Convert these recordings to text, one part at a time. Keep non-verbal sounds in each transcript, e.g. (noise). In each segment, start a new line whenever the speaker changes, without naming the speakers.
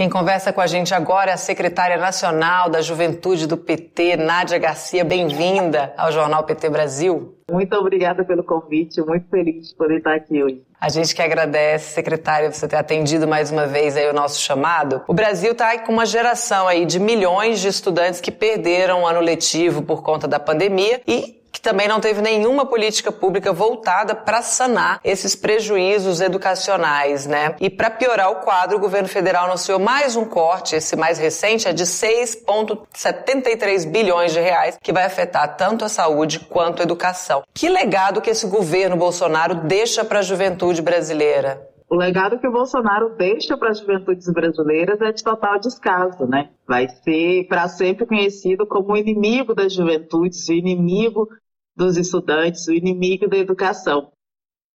Quem conversa com a gente agora é a secretária nacional da Juventude do PT, Nádia Garcia. Bem-vinda ao Jornal PT Brasil.
Muito obrigada pelo convite, muito feliz de poder estar aqui hoje.
A gente que agradece, secretária, você ter atendido mais uma vez aí o nosso chamado. O Brasil está com uma geração aí de milhões de estudantes que perderam o ano letivo por conta da pandemia e que também não teve nenhuma política pública voltada para sanar esses prejuízos educacionais, né? E para piorar o quadro, o governo federal anunciou mais um corte, esse mais recente é de 6,73 bilhões de reais, que vai afetar tanto a saúde quanto a educação. Que legado que esse governo Bolsonaro deixa para a juventude brasileira?
o legado que o Bolsonaro deixa para as juventudes brasileiras é de total descaso, né? Vai ser para sempre conhecido como o inimigo das juventudes, o inimigo dos estudantes, o inimigo da educação.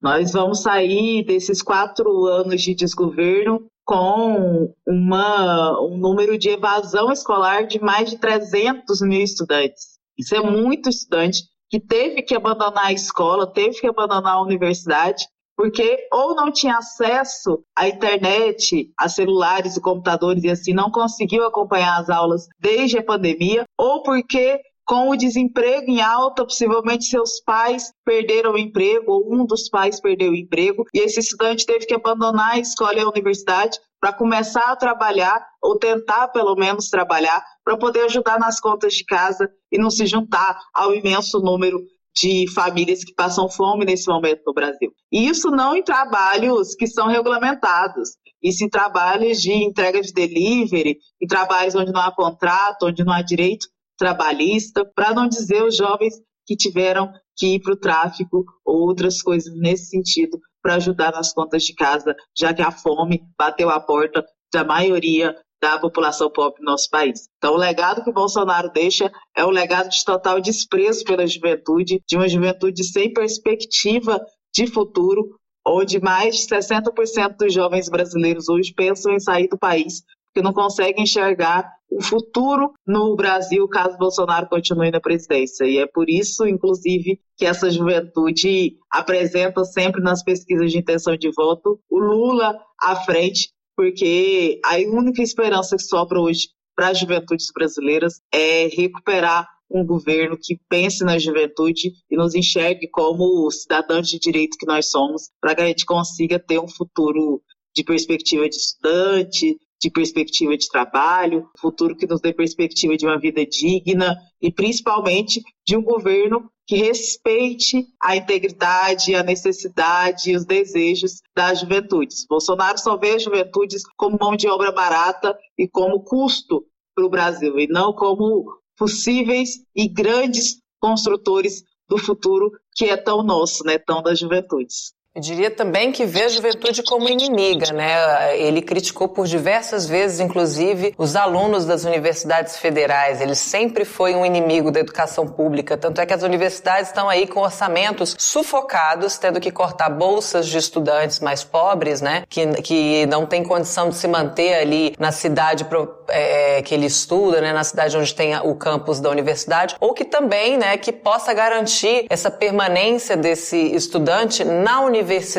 Nós vamos sair desses quatro anos de desgoverno com uma, um número de evasão escolar de mais de 300 mil estudantes. Isso é muito estudante que teve que abandonar a escola, teve que abandonar a universidade porque ou não tinha acesso à internet, a celulares e computadores e assim não conseguiu acompanhar as aulas desde a pandemia, ou porque com o desemprego em alta, possivelmente seus pais perderam o emprego, ou um dos pais perdeu o emprego, e esse estudante teve que abandonar a escola e a universidade para começar a trabalhar, ou tentar pelo menos trabalhar, para poder ajudar nas contas de casa e não se juntar ao imenso número de famílias que passam fome nesse momento no Brasil. E isso não em trabalhos que são regulamentados, isso em trabalhos de entrega de delivery, em trabalhos onde não há contrato, onde não há direito trabalhista, para não dizer os jovens que tiveram que ir para o tráfico ou outras coisas nesse sentido para ajudar nas contas de casa, já que a fome bateu a porta da maioria da população pobre do nosso país. Então, o legado que o Bolsonaro deixa é um legado de total desprezo pela juventude, de uma juventude sem perspectiva de futuro, onde mais de 60% dos jovens brasileiros hoje pensam em sair do país, porque não conseguem enxergar o futuro no Brasil caso Bolsonaro continue na presidência. E é por isso, inclusive, que essa juventude apresenta sempre nas pesquisas de intenção de voto o Lula à frente porque a única esperança que sobra hoje para as juventudes brasileiras é recuperar um governo que pense na juventude e nos enxergue como cidadãos de direito que nós somos, para que a gente consiga ter um futuro de perspectiva de estudante, de perspectiva de trabalho, futuro que nos dê perspectiva de uma vida digna e principalmente de um governo que respeite a integridade, a necessidade e os desejos das juventudes. Bolsonaro só vê as juventudes como mão de obra barata e como custo para o Brasil, e não como possíveis e grandes construtores do futuro que é tão nosso, né, tão das juventudes.
Eu diria também que vê a juventude como inimiga, né? Ele criticou por diversas vezes, inclusive, os alunos das universidades federais. Ele sempre foi um inimigo da educação pública. Tanto é que as universidades estão aí com orçamentos sufocados, tendo que cortar bolsas de estudantes mais pobres, né? Que, que não tem condição de se manter ali na cidade é, que ele estuda, né? Na cidade onde tem o campus da universidade, ou que também, né? Que possa garantir essa permanência desse estudante na universidade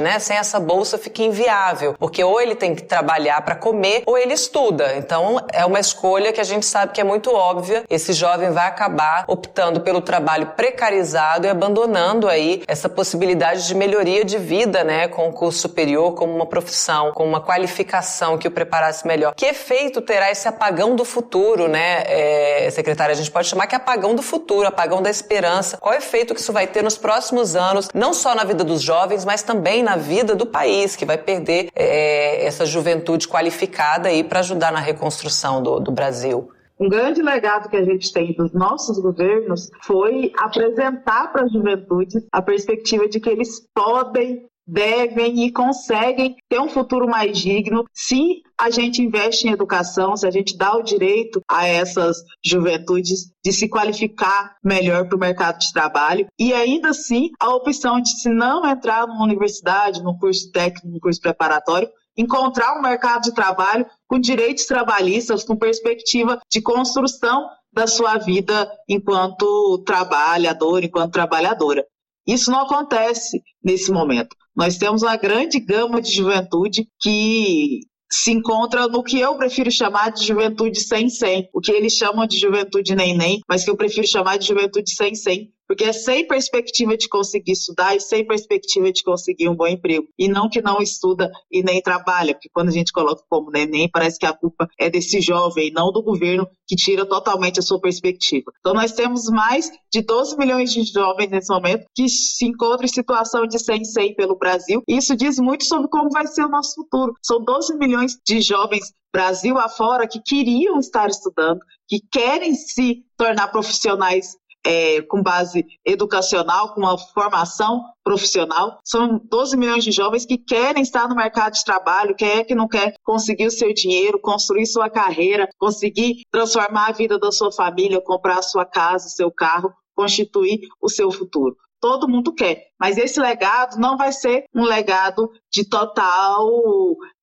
né? Sem essa bolsa fica inviável, porque ou ele tem que trabalhar para comer ou ele estuda. Então é uma escolha que a gente sabe que é muito óbvia. Esse jovem vai acabar optando pelo trabalho precarizado e abandonando aí essa possibilidade de melhoria de vida, né, com o curso superior como uma profissão, com uma qualificação que o preparasse melhor. Que efeito terá esse apagão do futuro, né, é, secretária? A gente pode chamar que é apagão do futuro, apagão da esperança. Qual efeito que isso vai ter nos próximos anos, não só na vida dos jovens jovens, mas também na vida do país, que vai perder é, essa juventude qualificada aí para ajudar na reconstrução do, do Brasil.
Um grande legado que a gente tem dos nossos governos foi apresentar para a juventude a perspectiva de que eles podem devem e conseguem ter um futuro mais digno se a gente investe em educação, se a gente dá o direito a essas juventudes de se qualificar melhor para o mercado de trabalho e ainda assim a opção de se não entrar numa universidade, num curso técnico, num curso preparatório, encontrar um mercado de trabalho com direitos trabalhistas, com perspectiva de construção da sua vida enquanto trabalhador, enquanto trabalhadora. Isso não acontece nesse momento. Nós temos uma grande gama de juventude que se encontra no que eu prefiro chamar de juventude sem sem, o que eles chamam de juventude nem, mas que eu prefiro chamar de juventude sem sem, porque é sem perspectiva de conseguir estudar e sem perspectiva de conseguir um bom emprego. E não que não estuda e nem trabalha, porque quando a gente coloca como neném, parece que a culpa é desse jovem, não do governo, que tira totalmente a sua perspectiva. Então, nós temos mais de 12 milhões de jovens nesse momento que se encontram em situação de sem sem pelo Brasil. E isso diz muito sobre como vai ser o nosso futuro. São 12 milhões de jovens Brasil afora que queriam estar estudando, que querem se tornar profissionais é, com base educacional, com uma formação profissional. São 12 milhões de jovens que querem estar no mercado de trabalho, quem é que não quer conseguir o seu dinheiro, construir sua carreira, conseguir transformar a vida da sua família, comprar a sua casa, seu carro, constituir o seu futuro todo mundo quer. Mas esse legado não vai ser um legado de total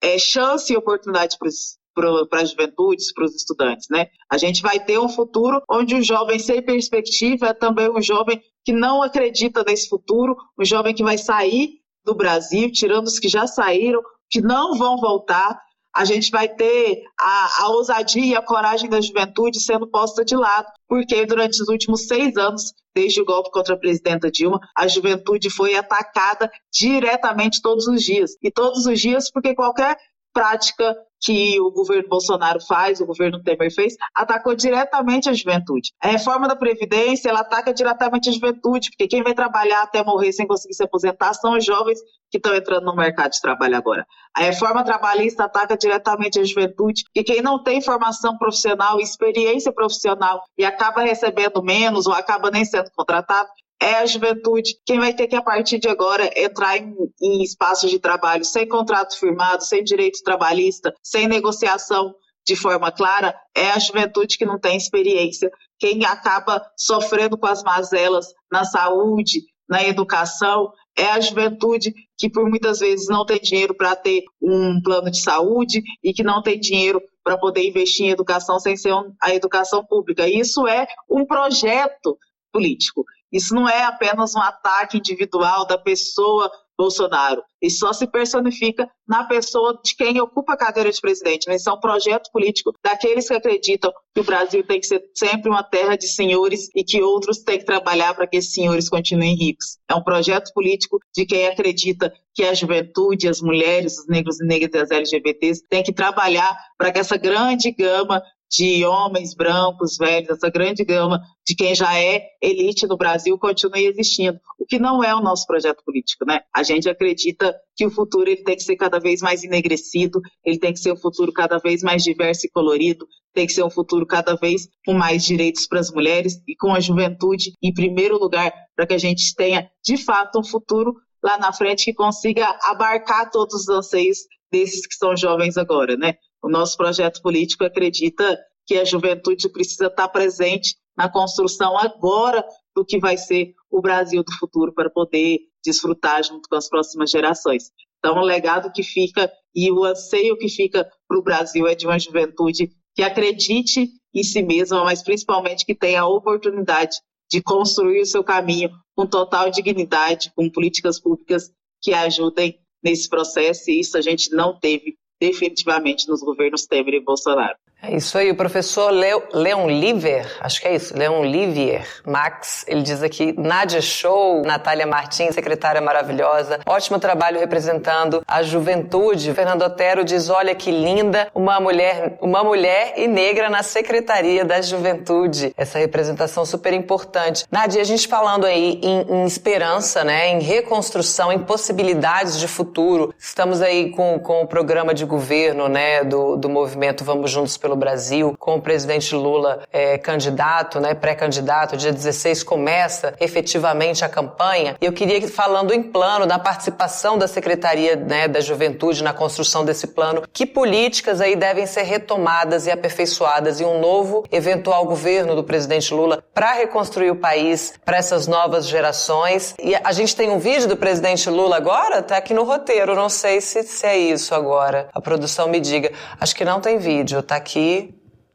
é, chance e oportunidade para os para as juventudes, para os estudantes, né? A gente vai ter um futuro onde o jovem sem perspectiva é também um jovem que não acredita nesse futuro, um jovem que vai sair do Brasil, tirando os que já saíram, que não vão voltar. A gente vai ter a, a ousadia e a coragem da juventude sendo posta de lado, porque durante os últimos seis anos, desde o golpe contra a presidenta Dilma, a juventude foi atacada diretamente todos os dias. E todos os dias, porque qualquer prática que o governo Bolsonaro faz, o governo Temer fez, atacou diretamente a juventude. A reforma da Previdência, ela ataca diretamente a juventude, porque quem vai trabalhar até morrer sem conseguir se aposentar são os jovens que estão entrando no mercado de trabalho agora. A reforma trabalhista ataca diretamente a juventude, porque quem não tem formação profissional, experiência profissional e acaba recebendo menos ou acaba nem sendo contratado, é a juventude. Quem vai ter que, a partir de agora, entrar em, em espaços de trabalho sem contrato firmado, sem direito trabalhista, sem negociação de forma clara, é a juventude que não tem experiência. Quem acaba sofrendo com as mazelas na saúde, na educação, é a juventude que por muitas vezes não tem dinheiro para ter um plano de saúde e que não tem dinheiro para poder investir em educação sem ser a educação pública. Isso é um projeto político. Isso não é apenas um ataque individual da pessoa Bolsonaro. Isso só se personifica na pessoa de quem ocupa a cadeira de presidente. Mas isso é um projeto político daqueles que acreditam que o Brasil tem que ser sempre uma terra de senhores e que outros têm que trabalhar para que esses senhores continuem ricos. É um projeto político de quem acredita que a juventude, as mulheres, os negros e negras e as LGBTs têm que trabalhar para que essa grande gama de homens brancos, velhos, essa grande gama de quem já é elite no Brasil continue existindo, o que não é o nosso projeto político, né? A gente acredita que o futuro ele tem que ser cada vez mais enegrecido, ele tem que ser um futuro cada vez mais diverso e colorido, tem que ser um futuro cada vez com mais direitos para as mulheres e com a juventude em primeiro lugar, para que a gente tenha de fato um futuro lá na frente que consiga abarcar todos os anseios desses que são jovens agora, né? O nosso projeto político acredita que a juventude precisa estar presente na construção agora do que vai ser o Brasil do futuro para poder desfrutar junto com as próximas gerações. Então, o legado que fica e o anseio que fica para o Brasil é de uma juventude que acredite em si mesma, mas principalmente que tenha a oportunidade de construir o seu caminho com total dignidade, com políticas públicas que ajudem nesse processo, e isso a gente não teve definitivamente nos governos Temer e Bolsonaro.
É isso aí, o professor Leo, Leon Liver, acho que é isso, Leon Livier Max, ele diz aqui, Nádia Show, Natália Martins, secretária maravilhosa, ótimo trabalho representando a juventude. Fernando Otero diz, olha que linda, uma mulher, uma mulher e negra na Secretaria da Juventude. Essa representação super importante. Nádia, a gente falando aí em, em esperança, né, em reconstrução, em possibilidades de futuro. Estamos aí com, com o programa de governo, né, do, do movimento Vamos Juntos pelo Brasil, com o presidente Lula é, candidato, né, pré-candidato, dia 16 começa efetivamente a campanha. Eu queria que, falando em plano, da participação da Secretaria né, da Juventude na construção desse plano, que políticas aí devem ser retomadas e aperfeiçoadas em um novo eventual governo do presidente Lula para reconstruir o país para essas novas gerações. E a gente tem um vídeo do presidente Lula agora, tá aqui no roteiro, não sei se, se é isso agora. A produção me diga. Acho que não tem vídeo, tá aqui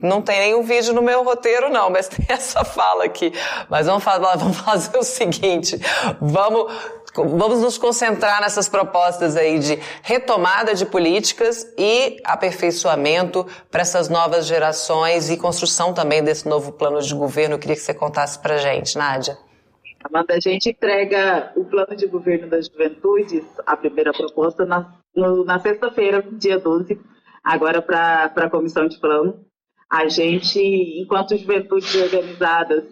Não tem nenhum vídeo no meu roteiro, não, mas tem (laughs) essa fala aqui. Mas vamos, falar, vamos (laughs) fazer o seguinte: vamos, vamos nos concentrar nessas propostas aí de retomada de políticas e aperfeiçoamento para essas novas gerações e construção também desse novo plano de governo. Eu queria que você contasse para gente, Nádia.
Amanda, a gente entrega o plano de governo das juventudes, a primeira proposta, na, na sexta-feira, dia 12, agora para a comissão de plano. A gente, enquanto juventudes organizadas,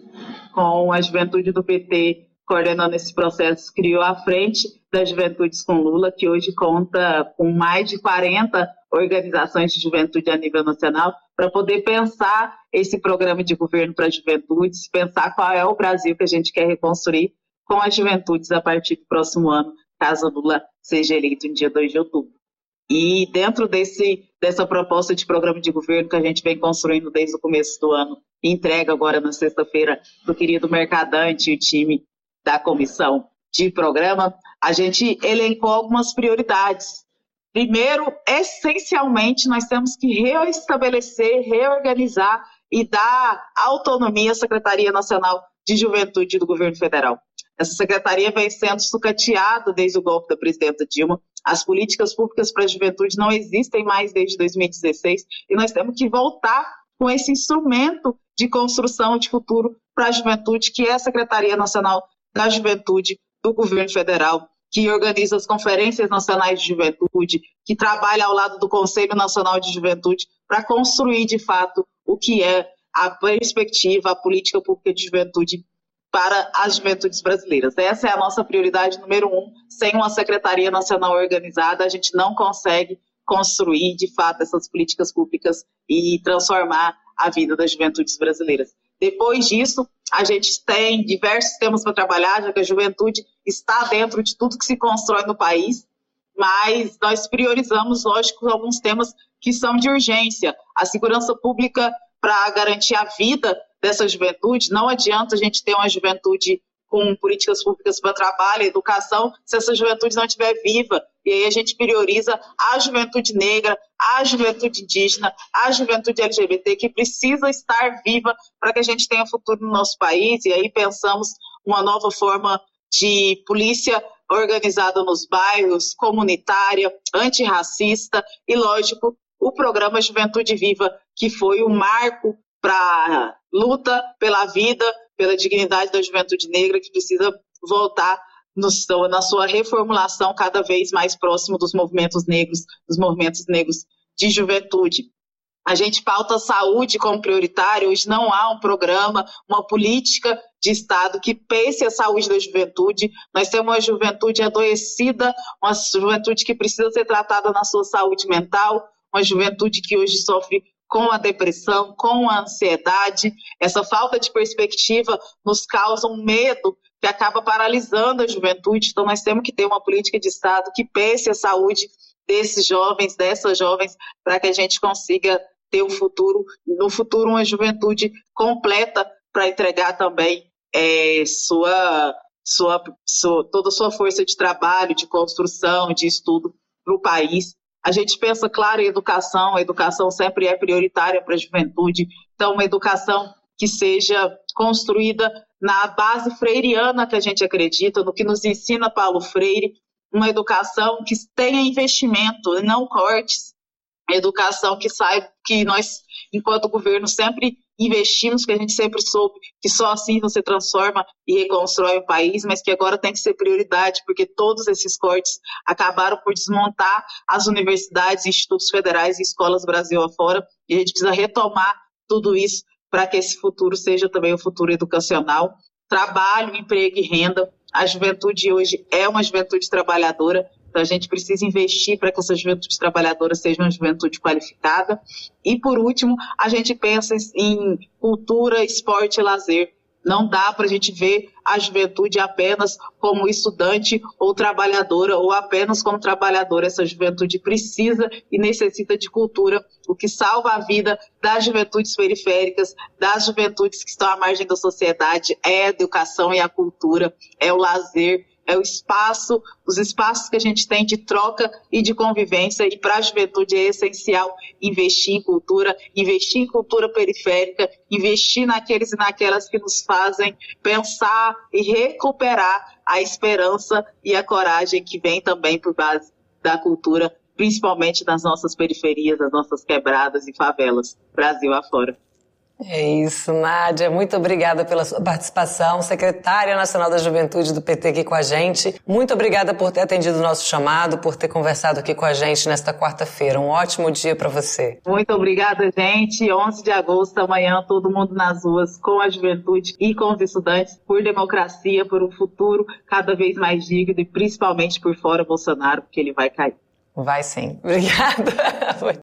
com a juventude do PT coordenando esse processo, criou a Frente das Juventudes com Lula, que hoje conta com mais de 40 organizações de juventude a nível nacional, para poder pensar esse programa de governo para juventudes, pensar qual é o Brasil que a gente quer reconstruir com as juventudes a partir do próximo ano, caso Lula seja eleito em dia 2 de outubro. E dentro desse, dessa proposta de programa de governo que a gente vem construindo desde o começo do ano, entrega agora na sexta-feira para o querido Mercadante e o time da comissão de programa, a gente elencou algumas prioridades. Primeiro, essencialmente, nós temos que reestabelecer, reorganizar e dar autonomia à Secretaria Nacional de Juventude do Governo Federal. Essa secretaria vem sendo sucateada desde o golpe da presidenta Dilma. As políticas públicas para a juventude não existem mais desde 2016 e nós temos que voltar com esse instrumento de construção de futuro para a juventude, que é a Secretaria Nacional da Juventude do Governo Federal, que organiza as conferências nacionais de juventude, que trabalha ao lado do Conselho Nacional de Juventude para construir de fato o que é a perspectiva, a política pública de juventude para as juventudes brasileiras. Essa é a nossa prioridade número um. Sem uma Secretaria Nacional organizada, a gente não consegue construir, de fato, essas políticas públicas e transformar a vida das juventudes brasileiras. Depois disso, a gente tem diversos temas para trabalhar, já que a juventude está dentro de tudo que se constrói no país, mas nós priorizamos, lógico, alguns temas que são de urgência. A segurança pública para garantir a vida dessa juventude. Não adianta a gente ter uma juventude com políticas públicas para trabalho, educação, se essa juventude não estiver viva. E aí a gente prioriza a juventude negra, a juventude indígena, a juventude LGBT, que precisa estar viva para que a gente tenha futuro no nosso país. E aí pensamos uma nova forma de polícia organizada nos bairros, comunitária, antirracista e, lógico, o programa Juventude Viva, que foi um marco para luta pela vida, pela dignidade da juventude negra, que precisa voltar no, na sua reformulação cada vez mais próximo dos movimentos negros, dos movimentos negros de juventude. A gente pauta saúde como prioritário, hoje não há um programa, uma política de Estado que pense a saúde da juventude. Nós temos uma juventude adoecida, uma juventude que precisa ser tratada na sua saúde mental, uma juventude que hoje sofre com a depressão, com a ansiedade. Essa falta de perspectiva nos causa um medo que acaba paralisando a juventude. Então, nós temos que ter uma política de Estado que pense a saúde desses jovens, dessas jovens, para que a gente consiga ter um futuro, no futuro, uma juventude completa para entregar também é, sua, sua, sua, toda a sua força de trabalho, de construção, de estudo para o país a gente pensa, claro, em educação, a educação sempre é prioritária para a juventude, então, uma educação que seja construída na base freiriana que a gente acredita, no que nos ensina Paulo Freire, uma educação que tenha investimento e não cortes, educação que saiba que nós, enquanto governo, sempre investimos, que a gente sempre soube que só assim você transforma e reconstrói o país, mas que agora tem que ser prioridade, porque todos esses cortes acabaram por desmontar as universidades, institutos federais e escolas Brasil afora, e a gente precisa retomar tudo isso para que esse futuro seja também o um futuro educacional. Trabalho, emprego e renda. A juventude hoje é uma juventude trabalhadora, então, a gente precisa investir para que essa juventude trabalhadora seja uma juventude qualificada. E, por último, a gente pensa em cultura, esporte e lazer. Não dá para a gente ver a juventude apenas como estudante ou trabalhadora, ou apenas como trabalhadora. Essa juventude precisa e necessita de cultura. O que salva a vida das juventudes periféricas, das juventudes que estão à margem da sociedade, é a educação e a cultura, é o lazer, é o espaço, os espaços que a gente tem de troca e de convivência, e para a juventude é essencial investir em cultura, investir em cultura periférica, investir naqueles e naquelas que nos fazem pensar e recuperar a esperança e a coragem que vem também por base da cultura, principalmente nas nossas periferias, nas nossas quebradas e favelas, Brasil afora.
É isso, Nádia. Muito obrigada pela sua participação. Secretária Nacional da Juventude do PT aqui com a gente. Muito obrigada por ter atendido o nosso chamado, por ter conversado aqui com a gente nesta quarta-feira. Um ótimo dia para você.
Muito obrigada, gente. 11 de agosto, amanhã, todo mundo nas ruas com a juventude e com os estudantes por democracia, por um futuro cada vez mais digno e principalmente por fora Bolsonaro, porque ele vai cair.
Vai sim. (laughs) Obrigada.